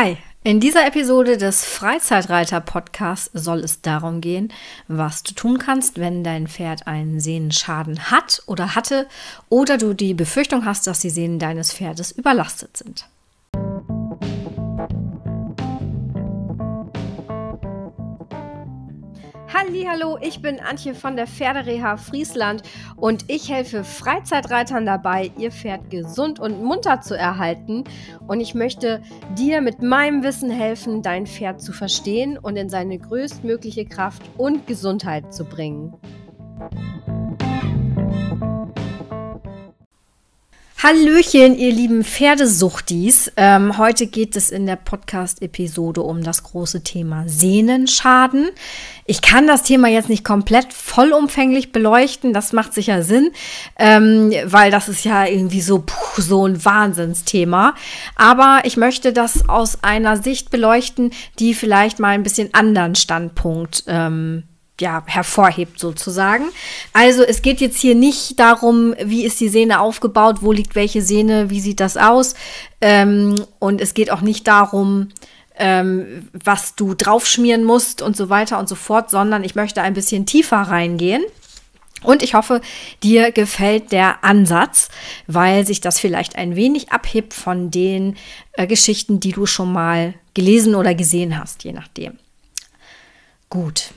Hi, in dieser Episode des Freizeitreiter-Podcasts soll es darum gehen, was du tun kannst, wenn dein Pferd einen Sehnenschaden hat oder hatte oder du die Befürchtung hast, dass die Sehnen deines Pferdes überlastet sind. Hallo, ich bin Antje von der Pferdereha Friesland und ich helfe Freizeitreitern dabei, ihr Pferd gesund und munter zu erhalten und ich möchte dir mit meinem Wissen helfen, dein Pferd zu verstehen und in seine größtmögliche Kraft und Gesundheit zu bringen. Hallöchen, ihr lieben Pferdesuchtis. Ähm, heute geht es in der Podcast-Episode um das große Thema Sehnenschaden. Ich kann das Thema jetzt nicht komplett vollumfänglich beleuchten, das macht sicher Sinn, ähm, weil das ist ja irgendwie so, puh, so ein Wahnsinnsthema. Aber ich möchte das aus einer Sicht beleuchten, die vielleicht mal ein bisschen anderen Standpunkt ähm, ja, hervorhebt sozusagen. Also es geht jetzt hier nicht darum, wie ist die Sehne aufgebaut, wo liegt welche Sehne, wie sieht das aus. Ähm, und es geht auch nicht darum, ähm, was du draufschmieren musst und so weiter und so fort, sondern ich möchte ein bisschen tiefer reingehen. Und ich hoffe, dir gefällt der Ansatz, weil sich das vielleicht ein wenig abhebt von den äh, Geschichten, die du schon mal gelesen oder gesehen hast, je nachdem. Gut,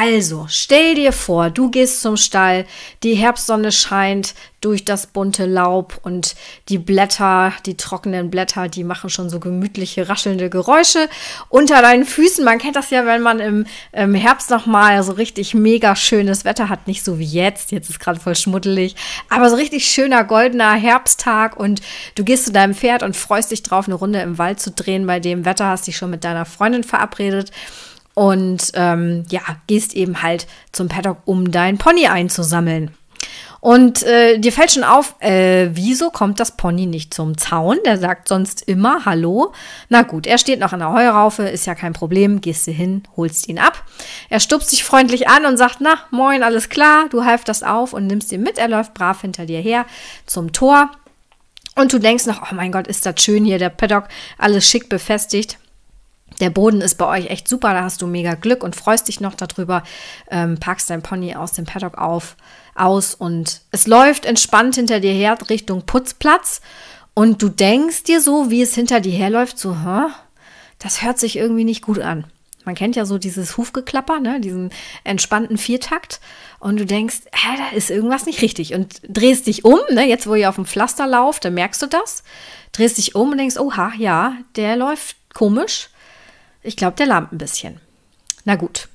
also, stell dir vor, du gehst zum Stall, die Herbstsonne scheint durch das bunte Laub und die Blätter, die trockenen Blätter, die machen schon so gemütliche, raschelnde Geräusche unter deinen Füßen. Man kennt das ja, wenn man im, im Herbst nochmal so richtig mega schönes Wetter hat, nicht so wie jetzt, jetzt ist gerade voll schmuddelig, aber so richtig schöner goldener Herbsttag und du gehst zu deinem Pferd und freust dich drauf, eine Runde im Wald zu drehen. Bei dem Wetter hast dich schon mit deiner Freundin verabredet und ähm, ja, gehst eben halt zum Paddock, um dein Pony einzusammeln. Und äh, dir fällt schon auf, äh, wieso kommt das Pony nicht zum Zaun? Der sagt sonst immer Hallo. Na gut, er steht noch an der Heuraufe, ist ja kein Problem. Gehst du hin, holst ihn ab. Er stupst dich freundlich an und sagt, na, moin, alles klar. Du halft das auf und nimmst ihn mit. Er läuft brav hinter dir her zum Tor. Und du denkst noch, oh mein Gott, ist das schön hier, der Paddock, alles schick befestigt. Der Boden ist bei euch echt super, da hast du mega Glück und freust dich noch darüber. Ähm, packst dein Pony aus dem Paddock auf, aus und es läuft entspannt hinter dir her Richtung Putzplatz. Und du denkst dir so, wie es hinter dir herläuft, so, Hä? das hört sich irgendwie nicht gut an. Man kennt ja so dieses Hufgeklapper, ne? diesen entspannten Viertakt. Und du denkst, hä, da ist irgendwas nicht richtig. Und drehst dich um, ne? jetzt wo ihr auf dem Pflaster lauft, dann merkst du das. Drehst dich um und denkst, oha, ja, der läuft komisch. Ich glaube, der lahmt ein bisschen. Na gut.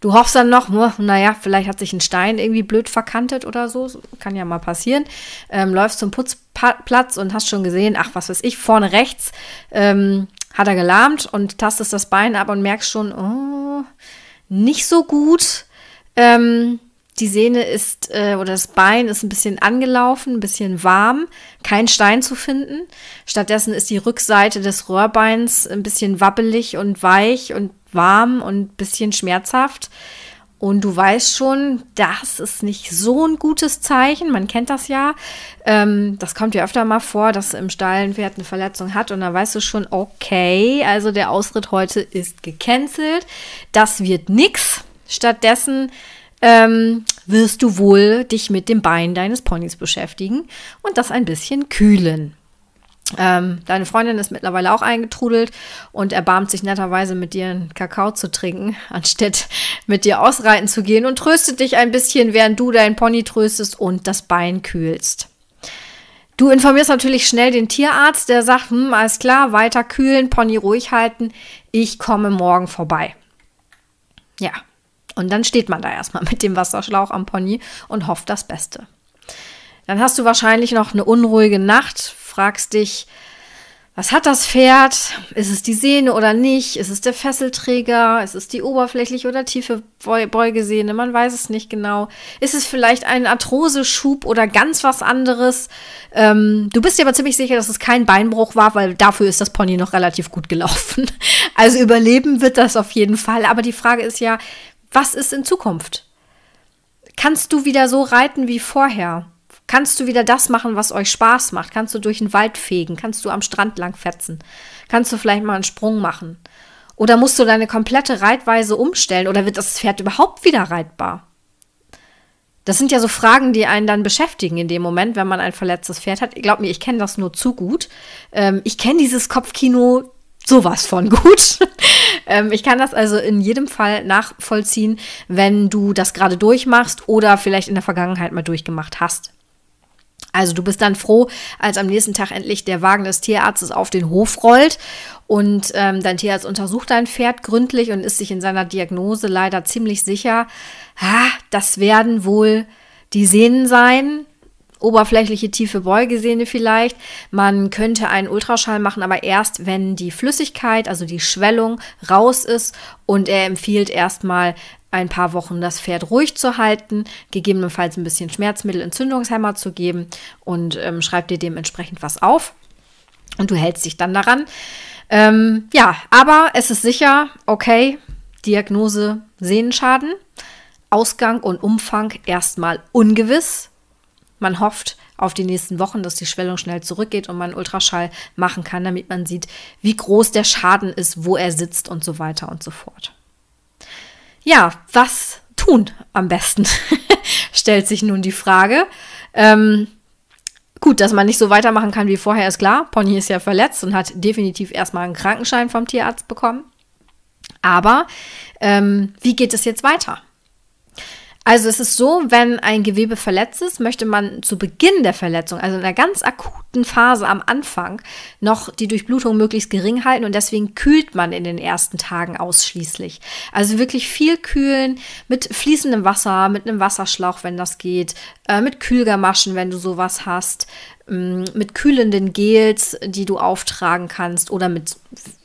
Du hoffst dann noch, naja, vielleicht hat sich ein Stein irgendwie blöd verkantet oder so. Kann ja mal passieren. Ähm, läufst zum Putzplatz und hast schon gesehen, ach, was weiß ich, vorne rechts ähm, hat er gelahmt und tastest das Bein ab und merkst schon, oh, nicht so gut. Ähm, die Sehne ist äh, oder das Bein ist ein bisschen angelaufen, ein bisschen warm, kein Stein zu finden. Stattdessen ist die Rückseite des Röhrbeins ein bisschen wabbelig und weich und warm und ein bisschen schmerzhaft. Und du weißt schon, das ist nicht so ein gutes Zeichen. Man kennt das ja. Ähm, das kommt ja öfter mal vor, dass im Stall ein Pferd eine Verletzung hat. Und da weißt du schon, okay, also der Ausritt heute ist gecancelt. Das wird nix. Stattdessen ähm, wirst du wohl dich mit dem Bein deines Ponys beschäftigen und das ein bisschen kühlen. Ähm, deine Freundin ist mittlerweile auch eingetrudelt und erbarmt sich netterweise mit dir einen Kakao zu trinken, anstatt mit dir ausreiten zu gehen und tröstet dich ein bisschen, während du deinen Pony tröstest und das Bein kühlst. Du informierst natürlich schnell den Tierarzt, der sagt, hm, alles klar, weiter kühlen, Pony ruhig halten, ich komme morgen vorbei. Ja, und dann steht man da erstmal mit dem Wasserschlauch am Pony und hofft das Beste. Dann hast du wahrscheinlich noch eine unruhige Nacht, fragst dich, was hat das Pferd? Ist es die Sehne oder nicht? Ist es der Fesselträger? Ist es die oberflächliche oder tiefe Beugesehne? Man weiß es nicht genau. Ist es vielleicht ein Arthroseschub oder ganz was anderes? Ähm, du bist dir aber ziemlich sicher, dass es kein Beinbruch war, weil dafür ist das Pony noch relativ gut gelaufen. Also überleben wird das auf jeden Fall. Aber die Frage ist ja, was ist in Zukunft? Kannst du wieder so reiten wie vorher? Kannst du wieder das machen, was euch Spaß macht? Kannst du durch den Wald fegen? Kannst du am Strand lang fetzen? Kannst du vielleicht mal einen Sprung machen? Oder musst du deine komplette Reitweise umstellen? Oder wird das Pferd überhaupt wieder reitbar? Das sind ja so Fragen, die einen dann beschäftigen in dem Moment, wenn man ein verletztes Pferd hat. Glaub mir, ich kenne das nur zu gut. Ähm, ich kenne dieses Kopfkino sowas von gut. Ähm, ich kann das also in jedem Fall nachvollziehen, wenn du das gerade durchmachst oder vielleicht in der Vergangenheit mal durchgemacht hast. Also du bist dann froh, als am nächsten Tag endlich der Wagen des Tierarztes auf den Hof rollt und ähm, dein Tierarzt untersucht dein Pferd gründlich und ist sich in seiner Diagnose leider ziemlich sicher, ha, das werden wohl die Sehnen sein, oberflächliche tiefe Beugesehne vielleicht. Man könnte einen Ultraschall machen, aber erst wenn die Flüssigkeit, also die Schwellung raus ist und er empfiehlt erstmal ein paar Wochen das Pferd ruhig zu halten, gegebenenfalls ein bisschen Schmerzmittel, Entzündungshemmer zu geben und ähm, schreibt dir dementsprechend was auf. Und du hältst dich dann daran. Ähm, ja, aber es ist sicher, okay, Diagnose Sehnenschaden, Ausgang und Umfang erstmal ungewiss. Man hofft auf die nächsten Wochen, dass die Schwellung schnell zurückgeht und man Ultraschall machen kann, damit man sieht, wie groß der Schaden ist, wo er sitzt und so weiter und so fort. Ja, was tun am besten? Stellt sich nun die Frage. Ähm, gut, dass man nicht so weitermachen kann wie vorher, ist klar. Pony ist ja verletzt und hat definitiv erstmal einen Krankenschein vom Tierarzt bekommen. Aber ähm, wie geht es jetzt weiter? Also es ist so, wenn ein Gewebe verletzt ist, möchte man zu Beginn der Verletzung, also in einer ganz akuten Phase am Anfang, noch die Durchblutung möglichst gering halten und deswegen kühlt man in den ersten Tagen ausschließlich. Also wirklich viel kühlen mit fließendem Wasser, mit einem Wasserschlauch, wenn das geht, äh, mit Kühlgamaschen, wenn du sowas hast, mit kühlenden Gels, die du auftragen kannst oder mit,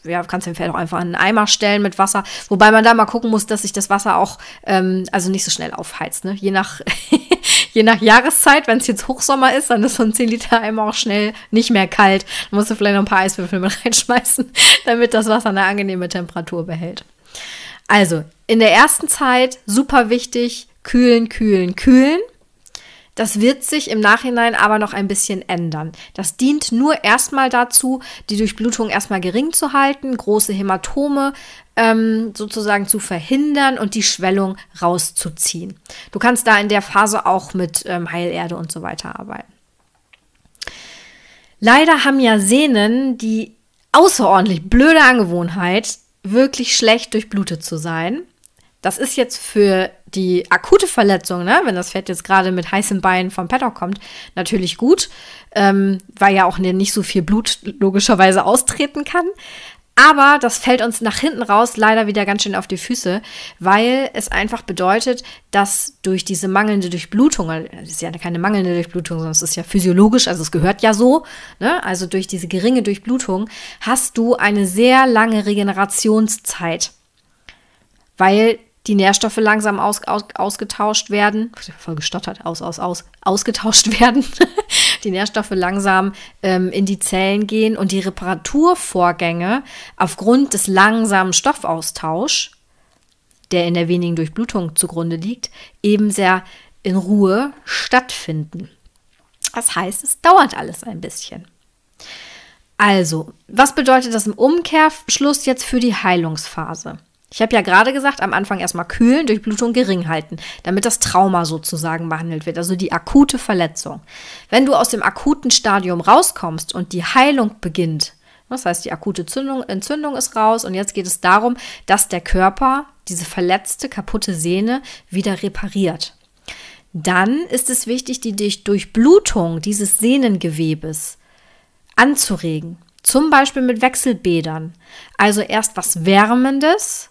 ja, kannst du Pferd auch einfach in einen Eimer stellen mit Wasser, wobei man da mal gucken muss, dass sich das Wasser auch, ähm, also nicht so schnell aufheizt, ne? Je nach, je nach Jahreszeit, wenn es jetzt Hochsommer ist, dann ist so ein 10 Liter Eimer auch schnell nicht mehr kalt. Dann musst du vielleicht noch ein paar Eiswürfel mit reinschmeißen, damit das Wasser eine angenehme Temperatur behält. Also, in der ersten Zeit super wichtig, kühlen, kühlen, kühlen. Das wird sich im Nachhinein aber noch ein bisschen ändern. Das dient nur erstmal dazu, die Durchblutung erstmal gering zu halten, große Hämatome ähm, sozusagen zu verhindern und die Schwellung rauszuziehen. Du kannst da in der Phase auch mit ähm, Heilerde und so weiter arbeiten. Leider haben ja Sehnen die außerordentlich blöde Angewohnheit, wirklich schlecht durchblutet zu sein. Das ist jetzt für die akute Verletzung, ne, wenn das Pferd jetzt gerade mit heißem Bein vom Paddock kommt, natürlich gut, ähm, weil ja auch nicht so viel Blut logischerweise austreten kann. Aber das fällt uns nach hinten raus leider wieder ganz schön auf die Füße, weil es einfach bedeutet, dass durch diese mangelnde Durchblutung, es ist ja keine mangelnde Durchblutung, sondern es ist ja physiologisch, also es gehört ja so, ne? also durch diese geringe Durchblutung hast du eine sehr lange Regenerationszeit, weil die Nährstoffe langsam aus, aus, ausgetauscht werden, voll gestottert, aus, aus, aus, ausgetauscht werden, die Nährstoffe langsam ähm, in die Zellen gehen und die Reparaturvorgänge aufgrund des langsamen Stoffaustauschs, der in der wenigen Durchblutung zugrunde liegt, eben sehr in Ruhe stattfinden. Das heißt, es dauert alles ein bisschen. Also, was bedeutet das im Umkehrschluss jetzt für die Heilungsphase? Ich habe ja gerade gesagt, am Anfang erstmal kühlen, Durchblutung gering halten, damit das Trauma sozusagen behandelt wird, also die akute Verletzung. Wenn du aus dem akuten Stadium rauskommst und die Heilung beginnt, das heißt, die akute Zündung, Entzündung ist raus und jetzt geht es darum, dass der Körper diese verletzte, kaputte Sehne wieder repariert. Dann ist es wichtig, die Durchblutung dieses Sehnengewebes anzuregen. Zum Beispiel mit Wechselbädern. Also erst was Wärmendes,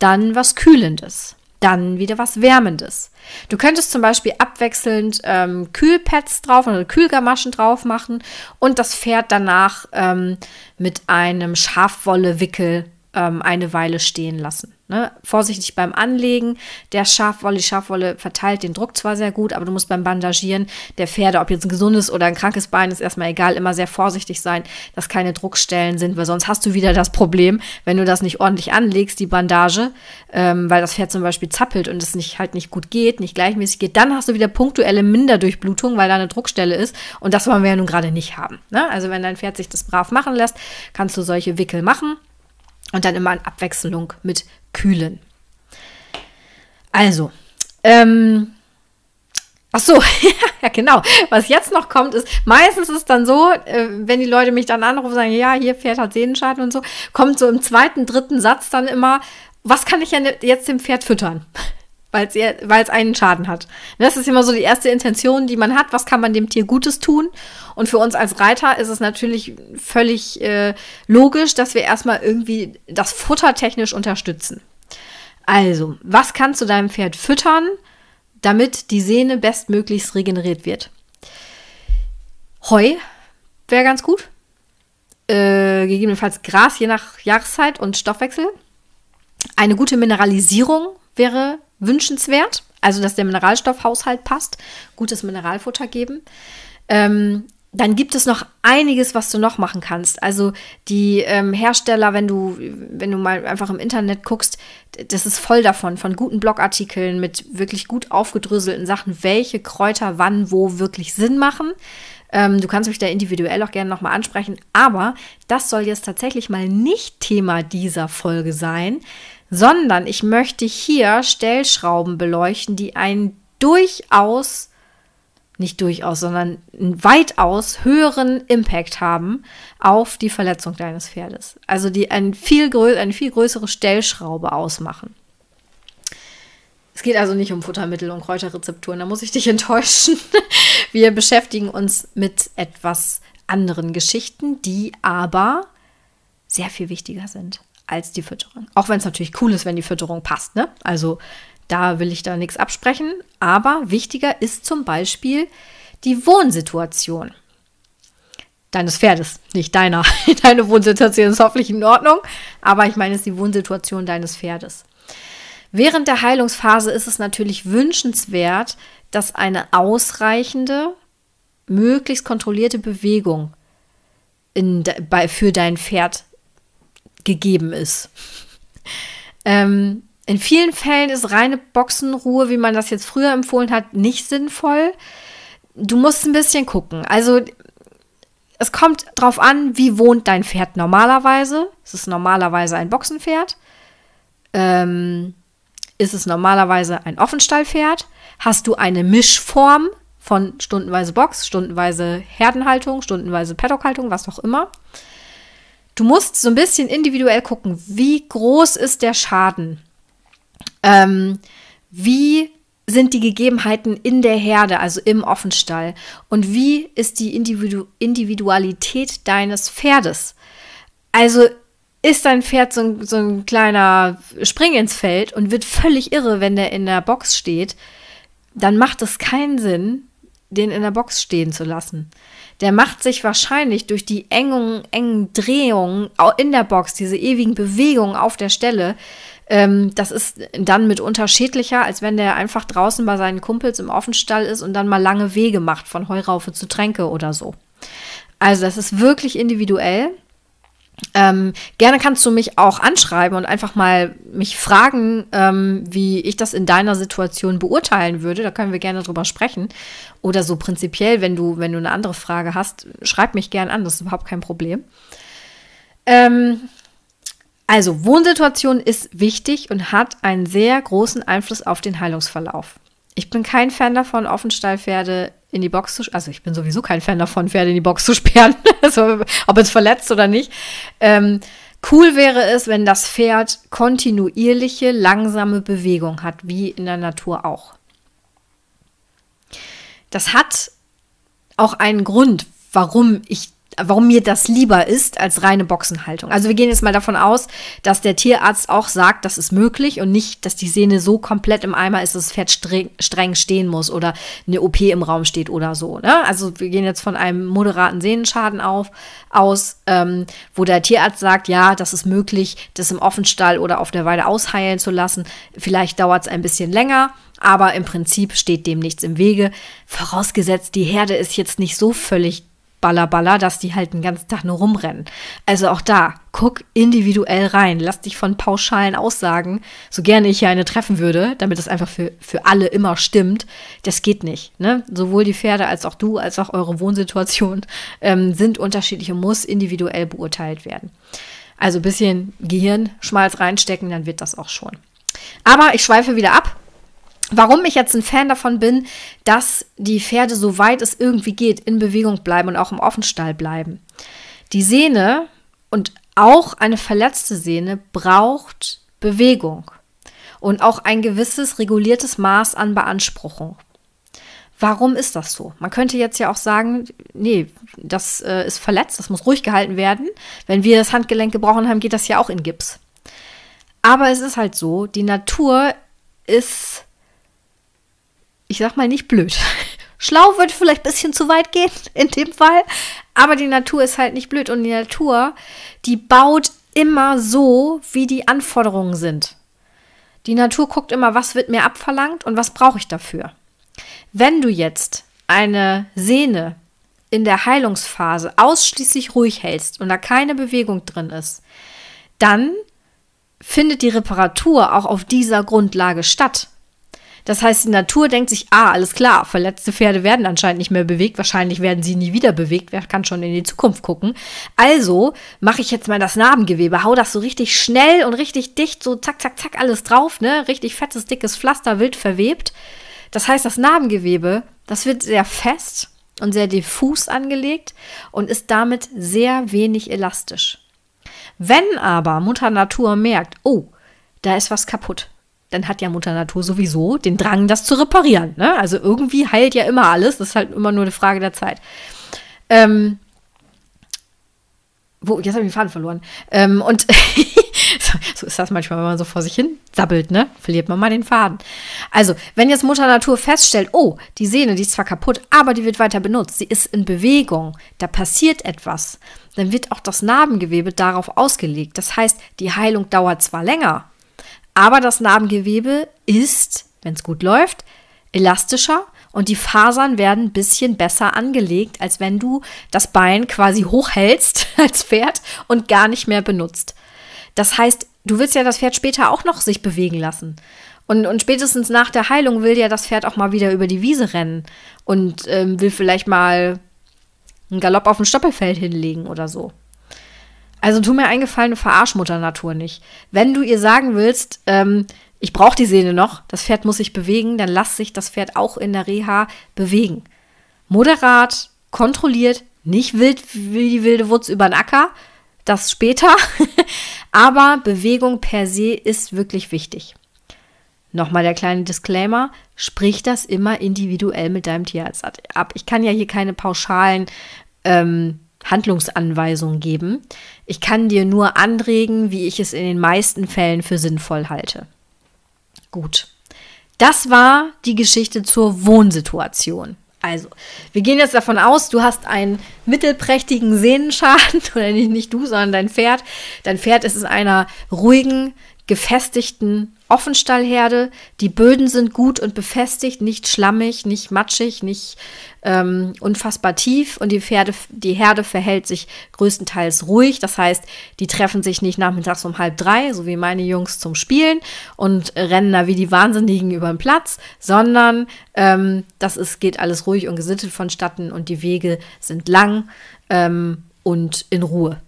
dann was Kühlendes, dann wieder was Wärmendes. Du könntest zum Beispiel abwechselnd ähm, Kühlpads drauf oder Kühlgamaschen drauf machen und das Pferd danach ähm, mit einem Schafwollewickel ähm, eine Weile stehen lassen. Ne? Vorsichtig beim Anlegen. Der Schafwolle, die Schafwolle verteilt den Druck zwar sehr gut, aber du musst beim Bandagieren der Pferde, ob jetzt ein gesundes oder ein krankes Bein ist, erstmal egal, immer sehr vorsichtig sein, dass keine Druckstellen sind, weil sonst hast du wieder das Problem, wenn du das nicht ordentlich anlegst, die Bandage, ähm, weil das Pferd zum Beispiel zappelt und es nicht halt nicht gut geht, nicht gleichmäßig geht, dann hast du wieder punktuelle Minderdurchblutung, weil da eine Druckstelle ist und das wollen wir ja nun gerade nicht haben. Ne? Also wenn dein Pferd sich das brav machen lässt, kannst du solche Wickel machen. Und dann immer in Abwechslung mit Kühlen. Also, ähm, Ach so, ja genau. Was jetzt noch kommt, ist, meistens ist dann so, äh, wenn die Leute mich dann anrufen, sagen, ja, hier Pferd hat Sehnenschaden und so, kommt so im zweiten, dritten Satz dann immer, was kann ich jetzt dem Pferd füttern? Weil es einen Schaden hat. Das ist immer so die erste Intention, die man hat. Was kann man dem Tier Gutes tun? Und für uns als Reiter ist es natürlich völlig äh, logisch, dass wir erstmal irgendwie das Futter technisch unterstützen. Also, was kannst du deinem Pferd füttern, damit die Sehne bestmöglichst regeneriert wird? Heu wäre ganz gut. Äh, gegebenenfalls Gras, je nach Jahreszeit und Stoffwechsel. Eine gute Mineralisierung wäre wünschenswert. Also, dass der Mineralstoffhaushalt passt. Gutes Mineralfutter geben. Ähm, dann gibt es noch einiges, was du noch machen kannst. Also die ähm, Hersteller, wenn du, wenn du mal einfach im Internet guckst, das ist voll davon, von guten Blogartikeln mit wirklich gut aufgedröselten Sachen, welche Kräuter wann, wo wirklich Sinn machen. Ähm, du kannst mich da individuell auch gerne nochmal ansprechen, aber das soll jetzt tatsächlich mal nicht Thema dieser Folge sein, sondern ich möchte hier Stellschrauben beleuchten, die einen durchaus, nicht durchaus, sondern einen weitaus höheren Impact haben auf die Verletzung deines Pferdes. Also die ein viel eine viel größere Stellschraube ausmachen. Es geht also nicht um Futtermittel und Kräuterrezepturen, da muss ich dich enttäuschen. Wir beschäftigen uns mit etwas anderen Geschichten, die aber sehr viel wichtiger sind als die Fütterung. Auch wenn es natürlich cool ist, wenn die Fütterung passt. Ne? Also da will ich da nichts absprechen. Aber wichtiger ist zum Beispiel die Wohnsituation deines Pferdes, nicht deiner. Deine Wohnsituation ist hoffentlich in Ordnung, aber ich meine, es ist die Wohnsituation deines Pferdes. Während der Heilungsphase ist es natürlich wünschenswert, dass eine ausreichende, möglichst kontrollierte Bewegung in, bei, für dein Pferd gegeben ist. Ähm, in vielen Fällen ist reine Boxenruhe, wie man das jetzt früher empfohlen hat, nicht sinnvoll. Du musst ein bisschen gucken. Also es kommt drauf an, wie wohnt dein Pferd normalerweise. Ist es normalerweise ein Boxenpferd? Ähm, ist es normalerweise ein Offenstallpferd? Hast du eine Mischform von stundenweise Box, stundenweise Herdenhaltung, stundenweise Paddockhaltung, was auch immer? Du musst so ein bisschen individuell gucken, wie groß ist der Schaden? Ähm, wie sind die Gegebenheiten in der Herde, also im Offenstall? Und wie ist die Individu Individualität deines Pferdes? Also ist dein Pferd so ein, so ein kleiner Spring ins Feld und wird völlig irre, wenn der in der Box steht, dann macht es keinen Sinn, den in der Box stehen zu lassen der macht sich wahrscheinlich durch die engen, engen Drehungen in der Box, diese ewigen Bewegungen auf der Stelle, ähm, das ist dann mit unterschiedlicher, als wenn der einfach draußen bei seinen Kumpels im Offenstall ist und dann mal lange Wege macht, von Heuraufe zu Tränke oder so. Also das ist wirklich individuell. Ähm, gerne kannst du mich auch anschreiben und einfach mal mich fragen, ähm, wie ich das in deiner Situation beurteilen würde. Da können wir gerne drüber sprechen. Oder so prinzipiell, wenn du, wenn du eine andere Frage hast, schreib mich gerne an, das ist überhaupt kein Problem. Ähm, also, Wohnsituation ist wichtig und hat einen sehr großen Einfluss auf den Heilungsverlauf. Ich bin kein Fan davon, Offenstallpferde in die Box zu, also ich bin sowieso kein Fan davon, Pferde in die Box zu sperren, also, ob es verletzt oder nicht. Ähm, cool wäre es, wenn das Pferd kontinuierliche, langsame Bewegung hat, wie in der Natur auch. Das hat auch einen Grund, warum ich warum mir das lieber ist als reine Boxenhaltung. Also wir gehen jetzt mal davon aus, dass der Tierarzt auch sagt, das ist möglich und nicht, dass die Sehne so komplett im Eimer ist, dass das Pferd streng, streng stehen muss oder eine OP im Raum steht oder so. Ne? Also wir gehen jetzt von einem moderaten Sehnenschaden auf, aus, ähm, wo der Tierarzt sagt, ja, das ist möglich, das im Offenstall oder auf der Weide ausheilen zu lassen. Vielleicht dauert es ein bisschen länger. Aber im Prinzip steht dem nichts im Wege. Vorausgesetzt, die Herde ist jetzt nicht so völlig Ballerballer, dass die halt den ganzen Tag nur rumrennen. Also auch da, guck individuell rein. Lass dich von pauschalen Aussagen, so gerne ich hier eine treffen würde, damit das einfach für, für alle immer stimmt, das geht nicht. Ne? Sowohl die Pferde als auch du, als auch eure Wohnsituation ähm, sind unterschiedlich und muss individuell beurteilt werden. Also ein bisschen Gehirnschmalz reinstecken, dann wird das auch schon. Aber ich schweife wieder ab Warum ich jetzt ein Fan davon bin, dass die Pferde, soweit es irgendwie geht, in Bewegung bleiben und auch im Offenstall bleiben. Die Sehne und auch eine verletzte Sehne braucht Bewegung und auch ein gewisses reguliertes Maß an Beanspruchung. Warum ist das so? Man könnte jetzt ja auch sagen, nee, das äh, ist verletzt, das muss ruhig gehalten werden. Wenn wir das Handgelenk gebrochen haben, geht das ja auch in Gips. Aber es ist halt so, die Natur ist ich sag mal nicht blöd. Schlau würde vielleicht ein bisschen zu weit gehen in dem Fall, aber die Natur ist halt nicht blöd und die Natur, die baut immer so, wie die Anforderungen sind. Die Natur guckt immer, was wird mir abverlangt und was brauche ich dafür. Wenn du jetzt eine Sehne in der Heilungsphase ausschließlich ruhig hältst und da keine Bewegung drin ist, dann findet die Reparatur auch auf dieser Grundlage statt. Das heißt, die Natur denkt sich, ah, alles klar, verletzte Pferde werden anscheinend nicht mehr bewegt, wahrscheinlich werden sie nie wieder bewegt, wer kann schon in die Zukunft gucken. Also mache ich jetzt mal das Narbengewebe, hau das so richtig schnell und richtig dicht, so zack, zack, zack, alles drauf, ne? Richtig fettes, dickes Pflaster, wild verwebt. Das heißt, das Narbengewebe, das wird sehr fest und sehr diffus angelegt und ist damit sehr wenig elastisch. Wenn aber Mutter Natur merkt, oh, da ist was kaputt, dann hat ja Mutter Natur sowieso den Drang, das zu reparieren. Ne? Also irgendwie heilt ja immer alles. Das ist halt immer nur eine Frage der Zeit. Ähm, wo, jetzt habe ich den Faden verloren. Ähm, und so ist das manchmal, wenn man so vor sich hin sabbelt, ne? Verliert man mal den Faden. Also, wenn jetzt Mutter Natur feststellt, oh, die Sehne, die ist zwar kaputt, aber die wird weiter benutzt, sie ist in Bewegung, da passiert etwas, dann wird auch das Narbengewebe darauf ausgelegt. Das heißt, die Heilung dauert zwar länger, aber das Narbengewebe ist, wenn es gut läuft, elastischer und die Fasern werden ein bisschen besser angelegt, als wenn du das Bein quasi hochhältst als Pferd und gar nicht mehr benutzt. Das heißt, du willst ja das Pferd später auch noch sich bewegen lassen. Und, und spätestens nach der Heilung will ja das Pferd auch mal wieder über die Wiese rennen und ähm, will vielleicht mal einen Galopp auf dem Stoppelfeld hinlegen oder so. Also tu mir eingefallen, verarsch Mutter Natur nicht. Wenn du ihr sagen willst, ähm, ich brauche die Sehne noch, das Pferd muss sich bewegen, dann lass sich das Pferd auch in der Reha bewegen. Moderat, kontrolliert, nicht wild wie die wilde Wurz über den Acker, das später. Aber Bewegung per se ist wirklich wichtig. Nochmal der kleine Disclaimer, sprich das immer individuell mit deinem Tierarzt ab. Ich kann ja hier keine pauschalen ähm, Handlungsanweisungen geben. Ich kann dir nur anregen, wie ich es in den meisten Fällen für sinnvoll halte. Gut. Das war die Geschichte zur Wohnsituation. Also, wir gehen jetzt davon aus, du hast einen mittelprächtigen Sehnenschaden, oder nicht, nicht du, sondern dein Pferd. Dein Pferd ist in einer ruhigen, gefestigten Offenstallherde. Die Böden sind gut und befestigt, nicht schlammig, nicht matschig, nicht ähm, unfassbar tief. Und die, Pferde, die Herde verhält sich größtenteils ruhig. Das heißt, die treffen sich nicht nachmittags um halb drei, so wie meine Jungs zum Spielen und rennen da wie die Wahnsinnigen über den Platz, sondern ähm, das ist, geht alles ruhig und gesittet vonstatten und die Wege sind lang ähm, und in Ruhe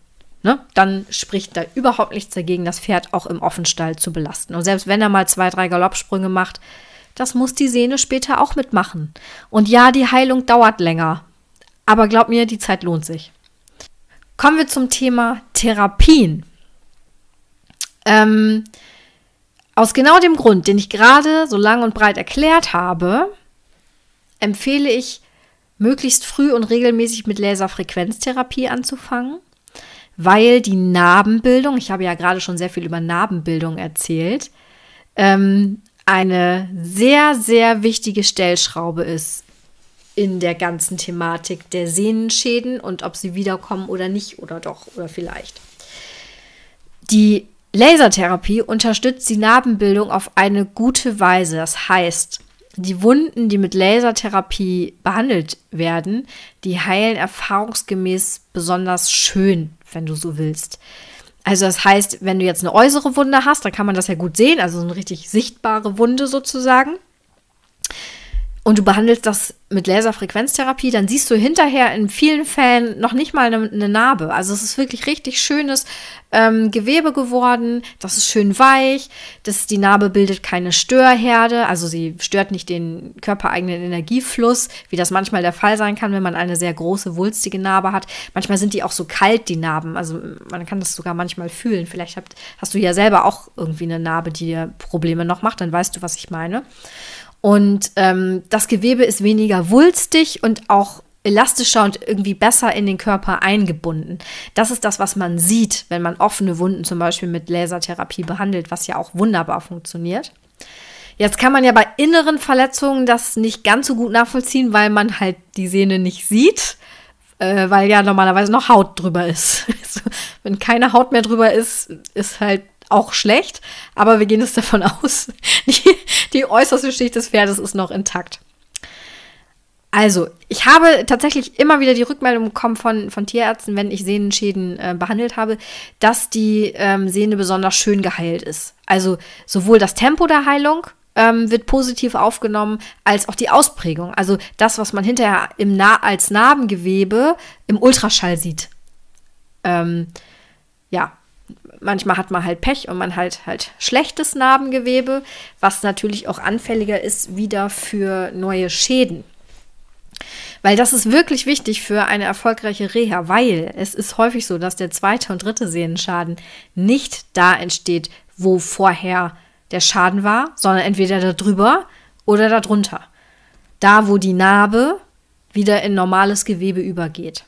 ne, dann spricht da überhaupt nichts dagegen, das Pferd auch im Offenstall zu belasten. Und selbst wenn er mal zwei, drei Galoppsprünge macht, das muss die Sehne später auch mitmachen. Und ja, die Heilung dauert länger. Aber glaub mir, die Zeit lohnt sich. Kommen wir zum Thema Therapien. Ähm, aus genau dem Grund, den ich gerade so lang und breit erklärt habe, empfehle ich möglichst früh und regelmäßig mit Laserfrequenztherapie anzufangen, weil die Narbenbildung, ich habe ja gerade schon sehr viel über Narbenbildung erzählt, ähm, eine sehr, sehr wichtige Stellschraube ist in der ganzen Thematik der Sehnenschäden und ob sie wiederkommen oder nicht oder doch oder vielleicht. Die Lasertherapie unterstützt die Narbenbildung auf eine gute Weise. Das heißt, die Wunden, die mit Lasertherapie behandelt werden, die heilen erfahrungsgemäß besonders schön, wenn du so willst. Also das heißt, wenn du jetzt eine äußere Wunde hast, dann kann man das ja gut sehen, also eine richtig sichtbare Wunde sozusagen und du behandelst das mit Laserfrequenztherapie, dann siehst du hinterher in vielen Fällen noch nicht mal eine, eine Narbe. Also es ist wirklich richtig schönes ähm, Gewebe geworden, das ist schön weich, das, die Narbe bildet keine Störherde, also sie stört nicht den körpereigenen Energiefluss, wie das manchmal der Fall sein kann, wenn man eine sehr große, wulstige Narbe hat. Manchmal sind die auch so kalt, die Narben, also man kann das sogar manchmal fühlen. Vielleicht habt, hast du ja selber auch irgendwie eine Narbe, die dir Probleme noch macht, dann weißt du, was ich meine. Und ähm, das Gewebe ist weniger wulstig und auch elastischer und irgendwie besser in den Körper eingebunden. Das ist das, was man sieht, wenn man offene Wunden zum Beispiel mit Lasertherapie behandelt, was ja auch wunderbar funktioniert. Jetzt kann man ja bei inneren Verletzungen das nicht ganz so gut nachvollziehen, weil man halt die Sehne nicht sieht, äh, weil ja normalerweise noch Haut drüber ist. Also, wenn keine Haut mehr drüber ist, ist halt auch schlecht, aber wir gehen jetzt davon aus, die, die äußerste Schicht des Pferdes ist noch intakt. Also, ich habe tatsächlich immer wieder die Rückmeldung bekommen von, von Tierärzten, wenn ich Sehnenschäden äh, behandelt habe, dass die ähm, Sehne besonders schön geheilt ist. Also sowohl das Tempo der Heilung ähm, wird positiv aufgenommen, als auch die Ausprägung. Also das, was man hinterher im Na als Narbengewebe im Ultraschall sieht. Ähm, ja, manchmal hat man halt Pech und man hat halt schlechtes Narbengewebe, was natürlich auch anfälliger ist wieder für neue Schäden. Weil das ist wirklich wichtig für eine erfolgreiche Reha, weil es ist häufig so, dass der zweite und dritte Sehnenschaden nicht da entsteht, wo vorher der Schaden war, sondern entweder da drüber oder da drunter. Da, wo die Narbe wieder in normales Gewebe übergeht.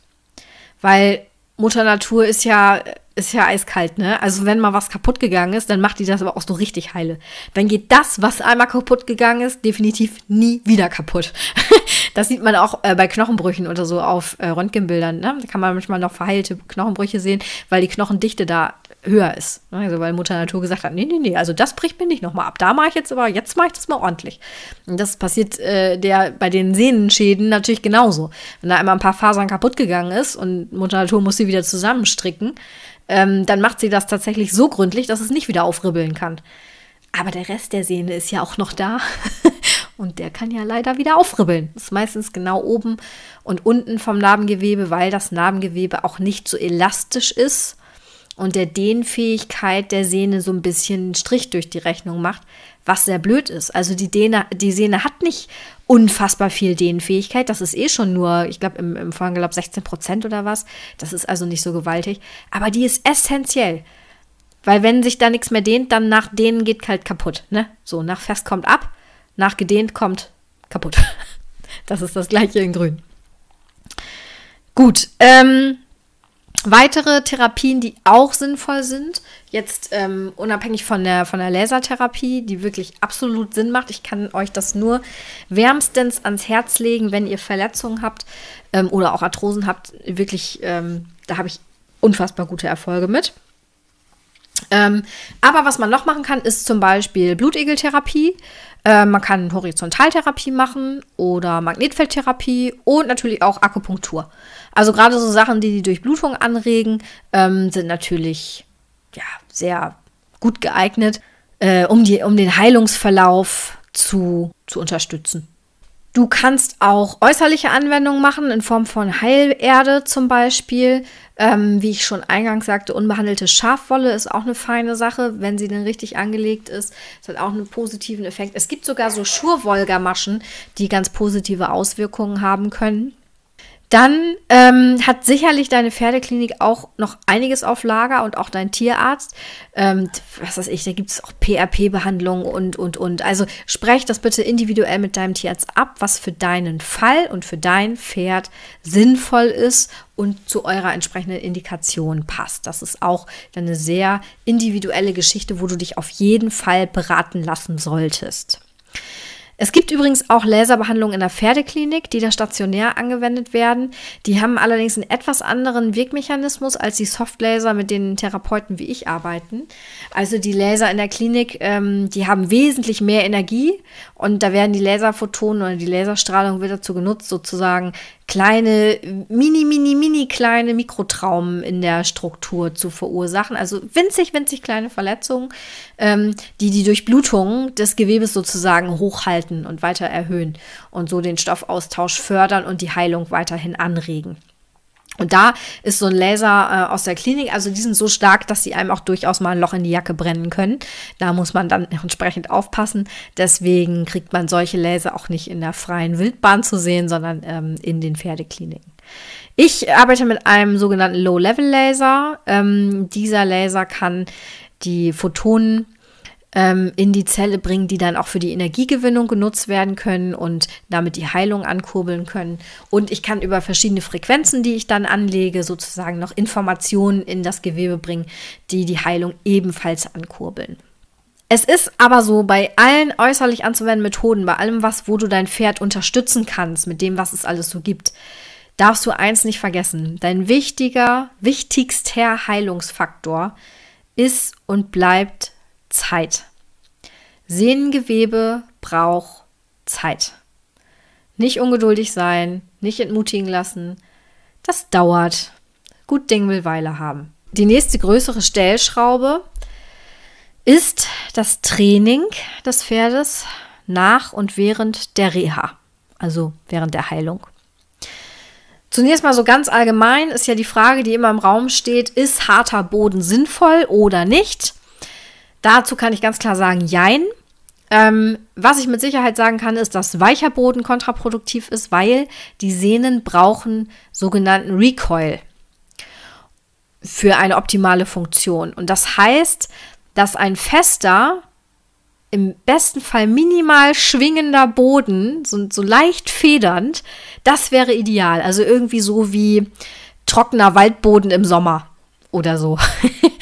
Weil Mutter Natur ist ja ist ja eiskalt, ne? Also wenn mal was kaputt gegangen ist, dann macht die das aber auch so richtig heile. Dann geht das, was einmal kaputt gegangen ist, definitiv nie wieder kaputt. das sieht man auch äh, bei Knochenbrüchen oder so auf äh, Röntgenbildern, ne? Da kann man manchmal noch verheilte Knochenbrüche sehen, weil die Knochendichte da höher ist. Ne? Also weil Mutter Natur gesagt hat, nee, nee, nee, also das bricht mir nicht nochmal ab. Da mache ich jetzt aber, jetzt mache ich das mal ordentlich. Und das passiert äh, der bei den Sehnenschäden natürlich genauso. Wenn da einmal ein paar Fasern kaputt gegangen ist und Mutter Natur muss sie wieder zusammenstricken, ähm, dann macht sie das tatsächlich so gründlich, dass es nicht wieder aufribbeln kann. Aber der Rest der Sehne ist ja auch noch da. und der kann ja leider wieder aufribbeln. Das ist meistens genau oben und unten vom Narbengewebe, weil das Narbengewebe auch nicht so elastisch ist und der Dehnfähigkeit der Sehne so ein bisschen Strich durch die Rechnung macht, was sehr blöd ist. Also die, Dehne, die Sehne hat nicht unfassbar viel Dehnfähigkeit. Das ist eh schon nur, ich glaube, im, im Vorgelaub 16 Prozent oder was. Das ist also nicht so gewaltig. Aber die ist essentiell. Weil wenn sich da nichts mehr dehnt, dann nach Dehnen geht halt kaputt. Ne? So, nach fest kommt ab, nach gedehnt kommt kaputt. Das ist das gleiche in grün. Gut, ähm, Weitere Therapien, die auch sinnvoll sind, jetzt ähm, unabhängig von der, von der Lasertherapie, die wirklich absolut Sinn macht. Ich kann euch das nur wärmstens ans Herz legen, wenn ihr Verletzungen habt ähm, oder auch Arthrosen habt. Wirklich, ähm, da habe ich unfassbar gute Erfolge mit. Ähm, aber was man noch machen kann, ist zum Beispiel Blutegeltherapie. Äh, man kann Horizontaltherapie machen oder Magnetfeldtherapie und natürlich auch Akupunktur. Also gerade so Sachen, die die Durchblutung anregen, ähm, sind natürlich ja, sehr gut geeignet, äh, um, die, um den Heilungsverlauf zu, zu unterstützen. Du kannst auch äußerliche Anwendungen machen in Form von Heilerde zum Beispiel. Ähm, wie ich schon eingangs sagte, unbehandelte Schafwolle ist auch eine feine Sache, wenn sie denn richtig angelegt ist. Das hat auch einen positiven Effekt. Es gibt sogar so Schurwollgamaschen, die ganz positive Auswirkungen haben können. Dann ähm, hat sicherlich deine Pferdeklinik auch noch einiges auf Lager und auch dein Tierarzt. Ähm, was weiß ich, da gibt es auch PRP-Behandlungen und, und, und. Also sprech das bitte individuell mit deinem Tierarzt ab, was für deinen Fall und für dein Pferd sinnvoll ist und zu eurer entsprechenden Indikation passt. Das ist auch eine sehr individuelle Geschichte, wo du dich auf jeden Fall beraten lassen solltest. Es gibt übrigens auch Laserbehandlungen in der Pferdeklinik, die da stationär angewendet werden. Die haben allerdings einen etwas anderen Wirkmechanismus als die Softlaser, mit denen Therapeuten wie ich arbeiten. Also die Laser in der Klinik, ähm, die haben wesentlich mehr Energie und da werden die Laserphotonen oder die Laserstrahlung wird dazu genutzt, sozusagen kleine, mini, mini, mini kleine Mikrotraumen in der Struktur zu verursachen. Also winzig, winzig kleine Verletzungen, ähm, die die Durchblutung des Gewebes sozusagen hochhalten und weiter erhöhen und so den Stoffaustausch fördern und die Heilung weiterhin anregen. Und da ist so ein Laser äh, aus der Klinik, also die sind so stark, dass sie einem auch durchaus mal ein Loch in die Jacke brennen können. Da muss man dann entsprechend aufpassen. Deswegen kriegt man solche Laser auch nicht in der freien Wildbahn zu sehen, sondern ähm, in den Pferdekliniken. Ich arbeite mit einem sogenannten Low-Level-Laser. Ähm, dieser Laser kann die Photonen ähm, in die Zelle bringen, die dann auch für die Energiegewinnung genutzt werden können und damit die Heilung ankurbeln können. Und ich kann über verschiedene Frequenzen, die ich dann anlege, sozusagen noch Informationen in das Gewebe bringen, die die Heilung ebenfalls ankurbeln. Es ist aber so, bei allen äußerlich anzuwendenden Methoden, bei allem, was, wo du dein Pferd unterstützen kannst, mit dem, was es alles so gibt, darfst du eins nicht vergessen. Dein wichtiger, wichtigster Heilungsfaktor ist und bleibt Zeit. Sehnengewebe braucht Zeit. Nicht ungeduldig sein, nicht entmutigen lassen. Das dauert. Gut Ding will Weile haben. Die nächste größere Stellschraube ist das Training des Pferdes nach und während der Reha, also während der Heilung. Zunächst mal so ganz allgemein ist ja die Frage, die immer im Raum steht, ist harter Boden sinnvoll oder nicht? Dazu kann ich ganz klar sagen, jein. Ähm, was ich mit Sicherheit sagen kann, ist, dass weicher Boden kontraproduktiv ist, weil die Sehnen brauchen sogenannten Recoil für eine optimale Funktion. Und das heißt, dass ein fester, im besten Fall minimal schwingender Boden, so, so leicht federnd, das wäre ideal. Also irgendwie so wie trockener Waldboden im Sommer oder so.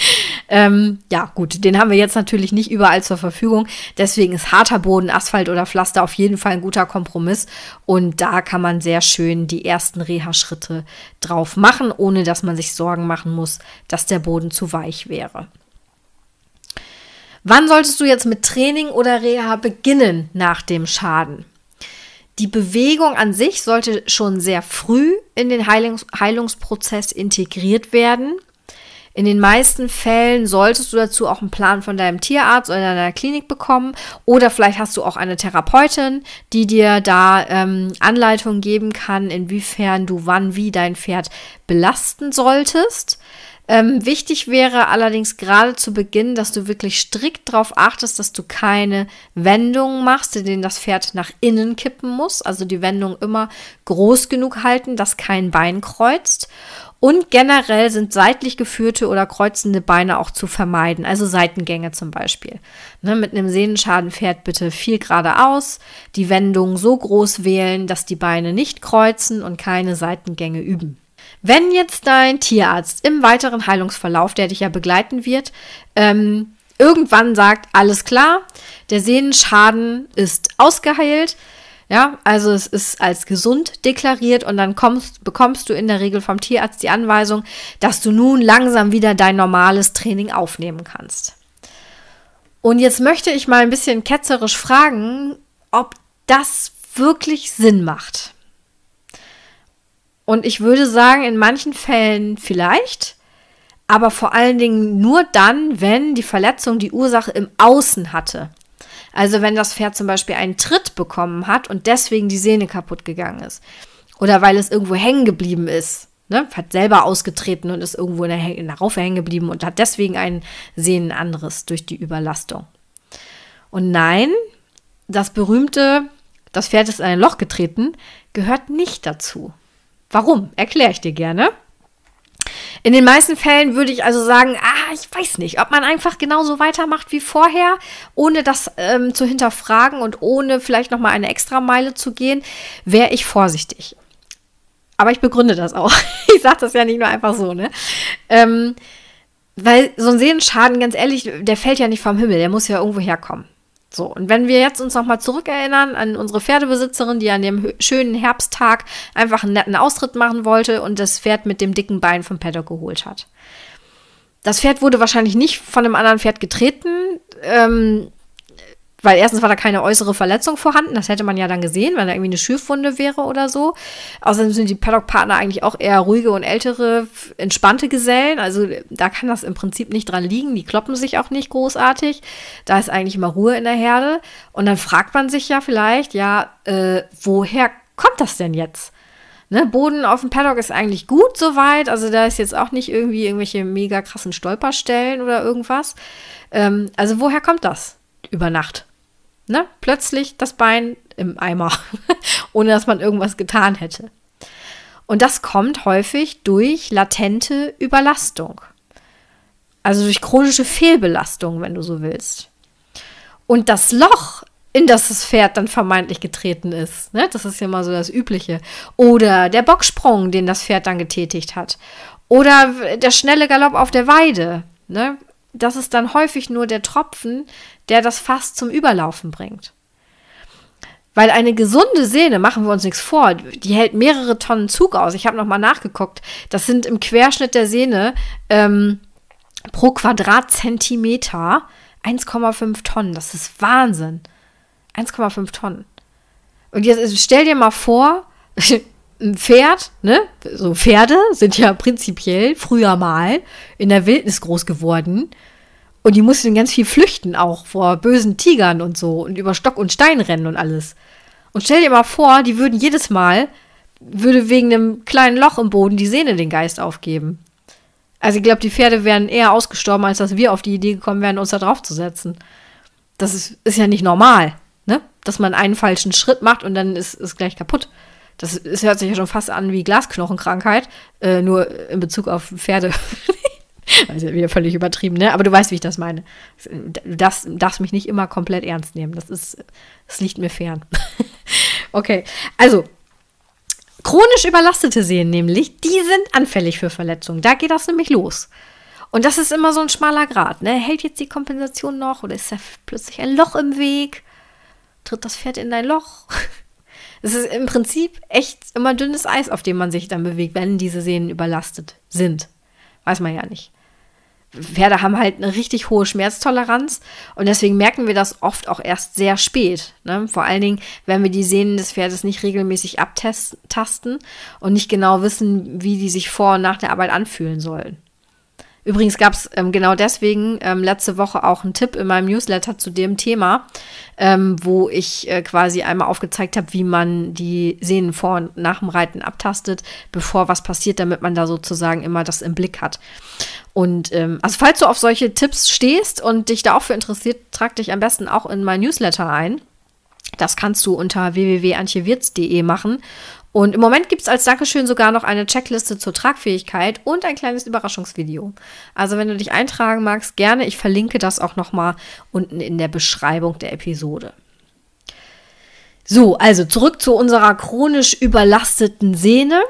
Ähm, ja, gut, den haben wir jetzt natürlich nicht überall zur Verfügung. Deswegen ist harter Boden, Asphalt oder Pflaster auf jeden Fall ein guter Kompromiss. Und da kann man sehr schön die ersten Reha-Schritte drauf machen, ohne dass man sich Sorgen machen muss, dass der Boden zu weich wäre. Wann solltest du jetzt mit Training oder Reha beginnen nach dem Schaden? Die Bewegung an sich sollte schon sehr früh in den Heilungs Heilungsprozess integriert werden. In den meisten Fällen solltest du dazu auch einen Plan von deinem Tierarzt oder deiner Klinik bekommen. Oder vielleicht hast du auch eine Therapeutin, die dir da ähm, Anleitungen geben kann, inwiefern du wann wie dein Pferd belasten solltest. Ähm, wichtig wäre allerdings gerade zu Beginn, dass du wirklich strikt darauf achtest, dass du keine Wendungen machst, in denen das Pferd nach innen kippen muss. Also die Wendung immer groß genug halten, dass kein Bein kreuzt. Und generell sind seitlich geführte oder kreuzende Beine auch zu vermeiden, also Seitengänge zum Beispiel. Ne, mit einem Sehnenschaden fährt bitte viel geradeaus, die Wendung so groß wählen, dass die Beine nicht kreuzen und keine Seitengänge üben. Wenn jetzt dein Tierarzt im weiteren Heilungsverlauf, der dich ja begleiten wird, ähm, irgendwann sagt, alles klar, der Sehnenschaden ist ausgeheilt, ja, also es ist als gesund deklariert und dann kommst, bekommst du in der Regel vom Tierarzt die Anweisung, dass du nun langsam wieder dein normales Training aufnehmen kannst. Und jetzt möchte ich mal ein bisschen ketzerisch fragen, ob das wirklich Sinn macht. Und ich würde sagen, in manchen Fällen vielleicht, aber vor allen Dingen nur dann, wenn die Verletzung die Ursache im Außen hatte. Also wenn das Pferd zum Beispiel einen Tritt bekommen hat und deswegen die Sehne kaputt gegangen ist. Oder weil es irgendwo hängen geblieben ist. Ne? Hat selber ausgetreten und ist irgendwo in der, in der Raufe hängen geblieben und hat deswegen einen Sehnenanriss durch die Überlastung. Und nein, das berühmte, das Pferd ist in ein Loch getreten, gehört nicht dazu. Warum? Erkläre ich dir gerne. In den meisten Fällen würde ich also sagen, ah, ich weiß nicht, ob man einfach genauso weitermacht wie vorher, ohne das ähm, zu hinterfragen und ohne vielleicht noch mal eine extra Meile zu gehen, wäre ich vorsichtig. Aber ich begründe das auch. ich sage das ja nicht nur einfach so, ne? Ähm, weil so ein Sehenschaden, ganz ehrlich, der fällt ja nicht vom Himmel, der muss ja irgendwo herkommen. So, und wenn wir jetzt uns nochmal zurückerinnern an unsere Pferdebesitzerin, die an dem schönen Herbsttag einfach einen netten Austritt machen wollte und das Pferd mit dem dicken Bein vom Paddock geholt hat. Das Pferd wurde wahrscheinlich nicht von einem anderen Pferd getreten. Ähm, weil erstens war da keine äußere Verletzung vorhanden, das hätte man ja dann gesehen, wenn da irgendwie eine Schürfwunde wäre oder so. Außerdem sind die Paddock-Partner eigentlich auch eher ruhige und ältere, entspannte Gesellen. Also da kann das im Prinzip nicht dran liegen. Die kloppen sich auch nicht großartig. Da ist eigentlich immer Ruhe in der Herde. Und dann fragt man sich ja vielleicht, ja, äh, woher kommt das denn jetzt? Ne, Boden auf dem Paddock ist eigentlich gut soweit. Also da ist jetzt auch nicht irgendwie irgendwelche mega krassen Stolperstellen oder irgendwas. Ähm, also woher kommt das über Nacht? Ne? Plötzlich das Bein im Eimer, ohne dass man irgendwas getan hätte. Und das kommt häufig durch latente Überlastung. Also durch chronische Fehlbelastung, wenn du so willst. Und das Loch, in das das Pferd dann vermeintlich getreten ist, ne? das ist ja mal so das Übliche. Oder der Bocksprung, den das Pferd dann getätigt hat. Oder der schnelle Galopp auf der Weide. Ne? Das ist dann häufig nur der Tropfen, der das Fass zum Überlaufen bringt. Weil eine gesunde Sehne, machen wir uns nichts vor, die hält mehrere Tonnen Zug aus. Ich habe nochmal nachgeguckt. Das sind im Querschnitt der Sehne ähm, pro Quadratzentimeter 1,5 Tonnen. Das ist Wahnsinn. 1,5 Tonnen. Und jetzt stell dir mal vor, ein Pferd, ne? So Pferde sind ja prinzipiell früher mal in der Wildnis groß geworden und die mussten ganz viel flüchten, auch vor bösen Tigern und so und über Stock und Stein rennen und alles. Und stell dir mal vor, die würden jedes Mal, würde wegen einem kleinen Loch im Boden die Sehne den Geist aufgeben. Also ich glaube, die Pferde wären eher ausgestorben, als dass wir auf die Idee gekommen wären, uns da drauf zu setzen. Das ist, ist ja nicht normal, ne? Dass man einen falschen Schritt macht und dann ist es gleich kaputt. Das, das hört sich ja schon fast an wie Glasknochenkrankheit, äh, nur in Bezug auf Pferde. Also wieder völlig übertrieben, ne? Aber du weißt, wie ich das meine. Du darfst, mich nicht immer komplett ernst nehmen. Das ist, das liegt mir fern. okay, also chronisch überlastete Sehnen nämlich, die sind anfällig für Verletzungen. Da geht das nämlich los. Und das ist immer so ein schmaler Grad. Ne? Hält jetzt die Kompensation noch oder ist da plötzlich ein Loch im Weg? Tritt das Pferd in ein Loch? Es ist im Prinzip echt immer dünnes Eis, auf dem man sich dann bewegt, wenn diese Sehnen überlastet sind. Weiß man ja nicht. Pferde haben halt eine richtig hohe Schmerztoleranz und deswegen merken wir das oft auch erst sehr spät. Ne? Vor allen Dingen, wenn wir die Sehnen des Pferdes nicht regelmäßig abtasten und nicht genau wissen, wie die sich vor und nach der Arbeit anfühlen sollen. Übrigens gab es ähm, genau deswegen ähm, letzte Woche auch einen Tipp in meinem Newsletter zu dem Thema, ähm, wo ich äh, quasi einmal aufgezeigt habe, wie man die Sehnen vor und nach dem Reiten abtastet, bevor was passiert, damit man da sozusagen immer das im Blick hat. Und ähm, also falls du auf solche Tipps stehst und dich da auch für interessiert, trag dich am besten auch in mein Newsletter ein. Das kannst du unter www.antjewirz.de machen. Und im Moment gibt es als Dankeschön sogar noch eine Checkliste zur Tragfähigkeit und ein kleines Überraschungsvideo. Also wenn du dich eintragen magst, gerne. Ich verlinke das auch nochmal unten in der Beschreibung der Episode. So, also zurück zu unserer chronisch überlasteten Sehne.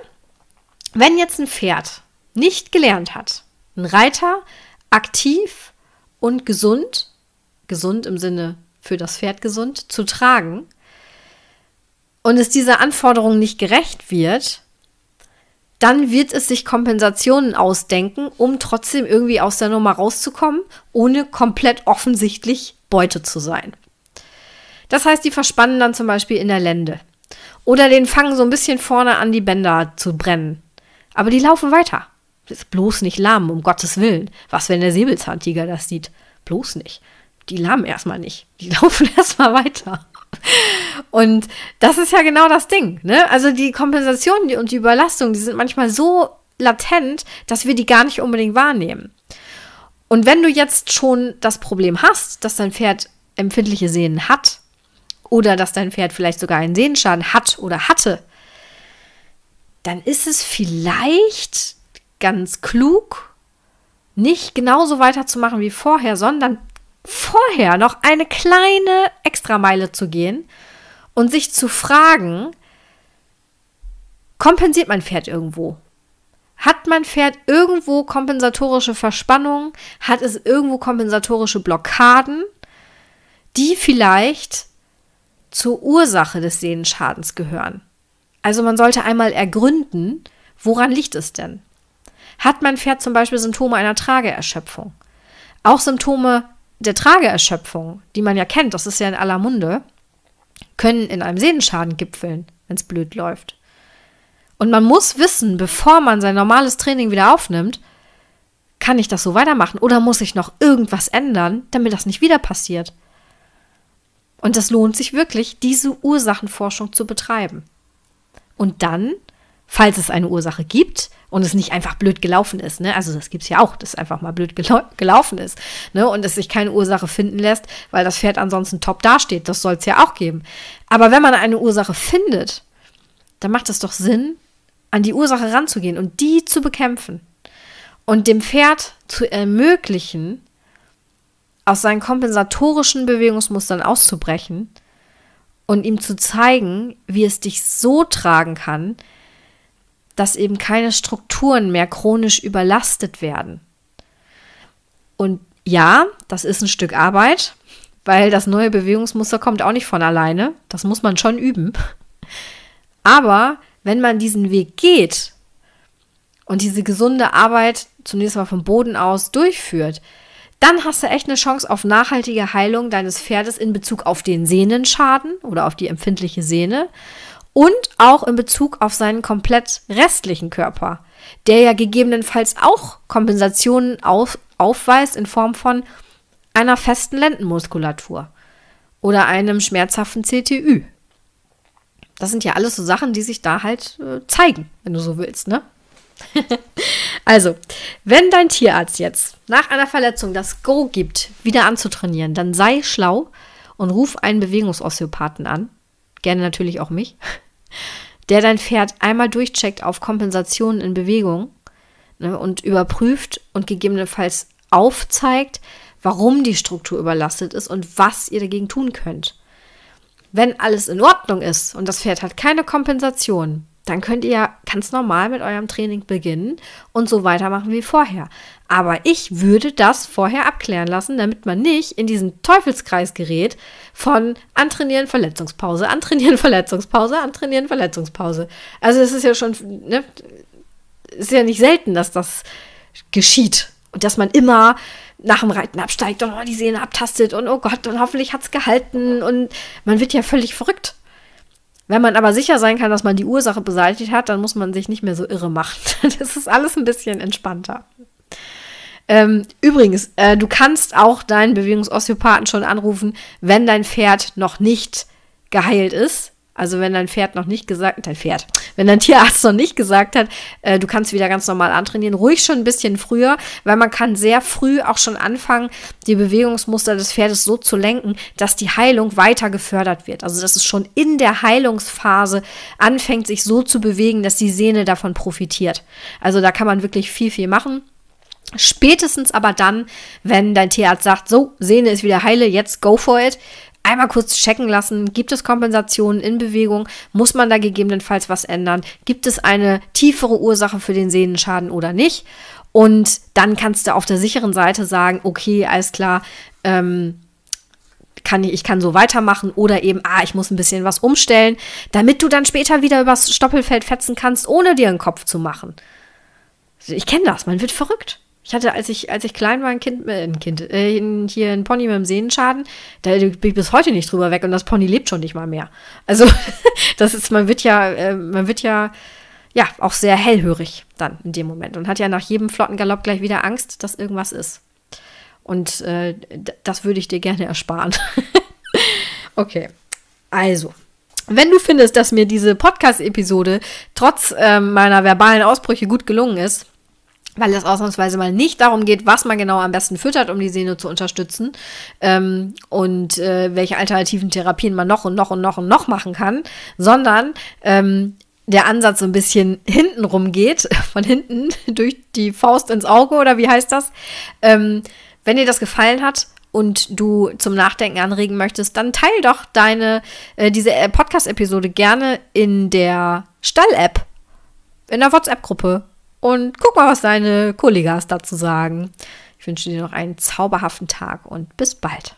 Wenn jetzt ein Pferd nicht gelernt hat, ein Reiter aktiv und gesund, gesund im Sinne für das Pferd gesund, zu tragen, und es dieser Anforderung nicht gerecht wird, dann wird es sich Kompensationen ausdenken, um trotzdem irgendwie aus der Nummer rauszukommen, ohne komplett offensichtlich Beute zu sein. Das heißt, die verspannen dann zum Beispiel in der Lende. Oder den fangen so ein bisschen vorne an, die Bänder zu brennen. Aber die laufen weiter. Ist bloß nicht lahm, um Gottes Willen. Was, wenn der Säbelzahntiger das sieht? Bloß nicht. Die lahmen erstmal nicht. Die laufen erstmal weiter. Und das ist ja genau das Ding. Ne? Also die Kompensation und die Überlastung, die sind manchmal so latent, dass wir die gar nicht unbedingt wahrnehmen. Und wenn du jetzt schon das Problem hast, dass dein Pferd empfindliche Sehnen hat oder dass dein Pferd vielleicht sogar einen Sehnenschaden hat oder hatte, dann ist es vielleicht ganz klug, nicht genauso weiterzumachen wie vorher, sondern vorher noch eine kleine Extrameile zu gehen und sich zu fragen, kompensiert mein Pferd irgendwo? Hat mein Pferd irgendwo kompensatorische Verspannungen? Hat es irgendwo kompensatorische Blockaden, die vielleicht zur Ursache des Sehnenschadens gehören? Also man sollte einmal ergründen, woran liegt es denn? Hat mein Pferd zum Beispiel Symptome einer Trageerschöpfung? Auch Symptome der Trageerschöpfung, die man ja kennt, das ist ja in aller Munde, können in einem Sehnenschaden gipfeln, wenn es blöd läuft. Und man muss wissen, bevor man sein normales Training wieder aufnimmt, kann ich das so weitermachen oder muss ich noch irgendwas ändern, damit das nicht wieder passiert? Und das lohnt sich wirklich, diese Ursachenforschung zu betreiben. Und dann, falls es eine Ursache gibt, und es nicht einfach blöd gelaufen ist. Ne? Also das gibt es ja auch, dass es einfach mal blöd gelau gelaufen ist. Ne? Und es sich keine Ursache finden lässt, weil das Pferd ansonsten top dasteht. Das soll es ja auch geben. Aber wenn man eine Ursache findet, dann macht es doch Sinn, an die Ursache ranzugehen und die zu bekämpfen. Und dem Pferd zu ermöglichen, aus seinen kompensatorischen Bewegungsmustern auszubrechen und ihm zu zeigen, wie es dich so tragen kann, dass eben keine Strukturen mehr chronisch überlastet werden. Und ja, das ist ein Stück Arbeit, weil das neue Bewegungsmuster kommt auch nicht von alleine. Das muss man schon üben. Aber wenn man diesen Weg geht und diese gesunde Arbeit zunächst mal vom Boden aus durchführt, dann hast du echt eine Chance auf nachhaltige Heilung deines Pferdes in Bezug auf den Sehnenschaden oder auf die empfindliche Sehne und auch in Bezug auf seinen komplett restlichen Körper, der ja gegebenenfalls auch Kompensationen auf, aufweist in Form von einer festen Lendenmuskulatur oder einem schmerzhaften CTÜ. Das sind ja alles so Sachen, die sich da halt äh, zeigen, wenn du so willst, ne? also, wenn dein Tierarzt jetzt nach einer Verletzung das Go gibt, wieder anzutrainieren, dann sei schlau und ruf einen Bewegungsosteopathen an, gerne natürlich auch mich, der dein Pferd einmal durchcheckt auf Kompensationen in Bewegung ne, und überprüft und gegebenenfalls aufzeigt, warum die Struktur überlastet ist und was ihr dagegen tun könnt. Wenn alles in Ordnung ist und das Pferd hat keine Kompensation, dann könnt ihr ganz normal mit eurem Training beginnen und so weitermachen wie vorher. Aber ich würde das vorher abklären lassen, damit man nicht in diesen Teufelskreis gerät von antrainieren, Verletzungspause, antrainieren, Verletzungspause, antrainieren, Verletzungspause. Also es ist ja schon, ne, ist ja nicht selten, dass das geschieht und dass man immer nach dem Reiten absteigt und oh, die Sehne abtastet und oh Gott, und hoffentlich hat es gehalten und man wird ja völlig verrückt. Wenn man aber sicher sein kann, dass man die Ursache beseitigt hat, dann muss man sich nicht mehr so irre machen. Das ist alles ein bisschen entspannter. Ähm, übrigens, äh, du kannst auch deinen Bewegungsosteopathen schon anrufen, wenn dein Pferd noch nicht geheilt ist. Also wenn dein Pferd noch nicht gesagt, dein Pferd, wenn dein Tierarzt noch nicht gesagt hat, äh, du kannst wieder ganz normal antrainieren, ruhig schon ein bisschen früher, weil man kann sehr früh auch schon anfangen, die Bewegungsmuster des Pferdes so zu lenken, dass die Heilung weiter gefördert wird. Also dass es schon in der Heilungsphase anfängt, sich so zu bewegen, dass die Sehne davon profitiert. Also da kann man wirklich viel, viel machen. Spätestens aber dann, wenn dein Tierarzt sagt, so, Sehne ist wieder heile, jetzt go for it, einmal kurz checken lassen, gibt es Kompensationen in Bewegung, muss man da gegebenenfalls was ändern, gibt es eine tiefere Ursache für den Sehnenschaden oder nicht. Und dann kannst du auf der sicheren Seite sagen, okay, alles klar, ähm, kann ich, ich kann so weitermachen oder eben, ah, ich muss ein bisschen was umstellen, damit du dann später wieder übers Stoppelfeld fetzen kannst, ohne dir einen Kopf zu machen. Ich kenne das, man wird verrückt. Ich hatte, als ich, als ich klein war, ein Kind, äh, ein Kind, äh, hier ein Pony mit einem Sehnenschaden, da bin ich bis heute nicht drüber weg und das Pony lebt schon nicht mal mehr. Also, das ist, man wird ja, äh, man wird ja, ja, auch sehr hellhörig dann in dem Moment und hat ja nach jedem flotten Galopp gleich wieder Angst, dass irgendwas ist. Und äh, das würde ich dir gerne ersparen. okay, also. Wenn du findest, dass mir diese Podcast-Episode trotz äh, meiner verbalen Ausbrüche gut gelungen ist, weil es ausnahmsweise mal nicht darum geht, was man genau am besten füttert, um die Sehne zu unterstützen ähm, und äh, welche alternativen Therapien man noch und noch und noch und noch machen kann, sondern ähm, der Ansatz so ein bisschen hintenrum geht, von hinten durch die Faust ins Auge oder wie heißt das? Ähm, wenn dir das gefallen hat und du zum Nachdenken anregen möchtest, dann teil doch deine, äh, diese äh, Podcast-Episode gerne in der Stall-App, in der WhatsApp-Gruppe und guck mal, was deine Kollegas dazu sagen. Ich wünsche dir noch einen zauberhaften Tag und bis bald.